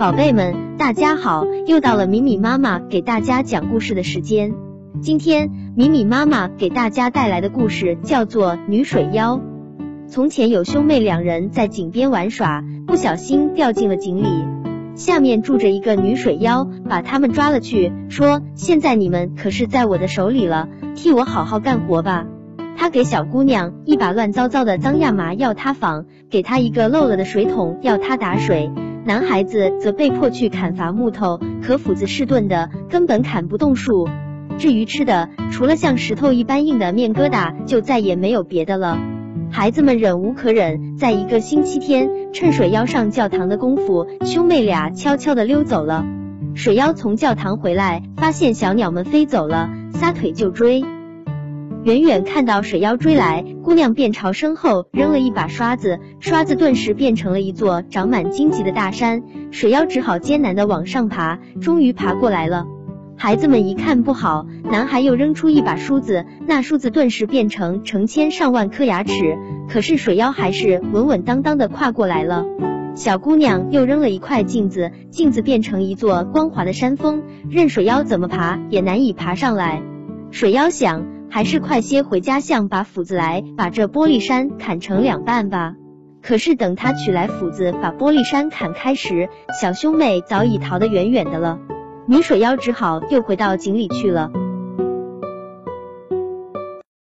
宝贝们，大家好！又到了米米妈妈给大家讲故事的时间。今天米米妈妈给大家带来的故事叫做《女水妖》。从前有兄妹两人在井边玩耍，不小心掉进了井里。下面住着一个女水妖，把他们抓了去，说：“现在你们可是在我的手里了，替我好好干活吧。”他给小姑娘一把乱糟糟的脏亚麻要她纺，给她一个漏了的水桶要她打水。男孩子则被迫去砍伐木头，可斧子是钝的，根本砍不动树。至于吃的，除了像石头一般硬的面疙瘩，就再也没有别的了。孩子们忍无可忍，在一个星期天，趁水妖上教堂的功夫，兄妹俩悄悄的溜走了。水妖从教堂回来，发现小鸟们飞走了，撒腿就追。远远看到水妖追来，姑娘便朝身后扔了一把刷子，刷子顿时变成了一座长满荆棘的大山。水妖只好艰难的往上爬，终于爬过来了。孩子们一看不好，男孩又扔出一把梳子，那梳子顿时变成成千上万颗牙齿。可是水妖还是稳稳当当的跨过来了。小姑娘又扔了一块镜子，镜子变成一座光滑的山峰，任水妖怎么爬也难以爬上来。水妖想。还是快些回家像把斧子来，把这玻璃山砍成两半吧。可是等他取来斧子把玻璃山砍开时，小兄妹早已逃得远远的了。女水妖只好又回到井里去了。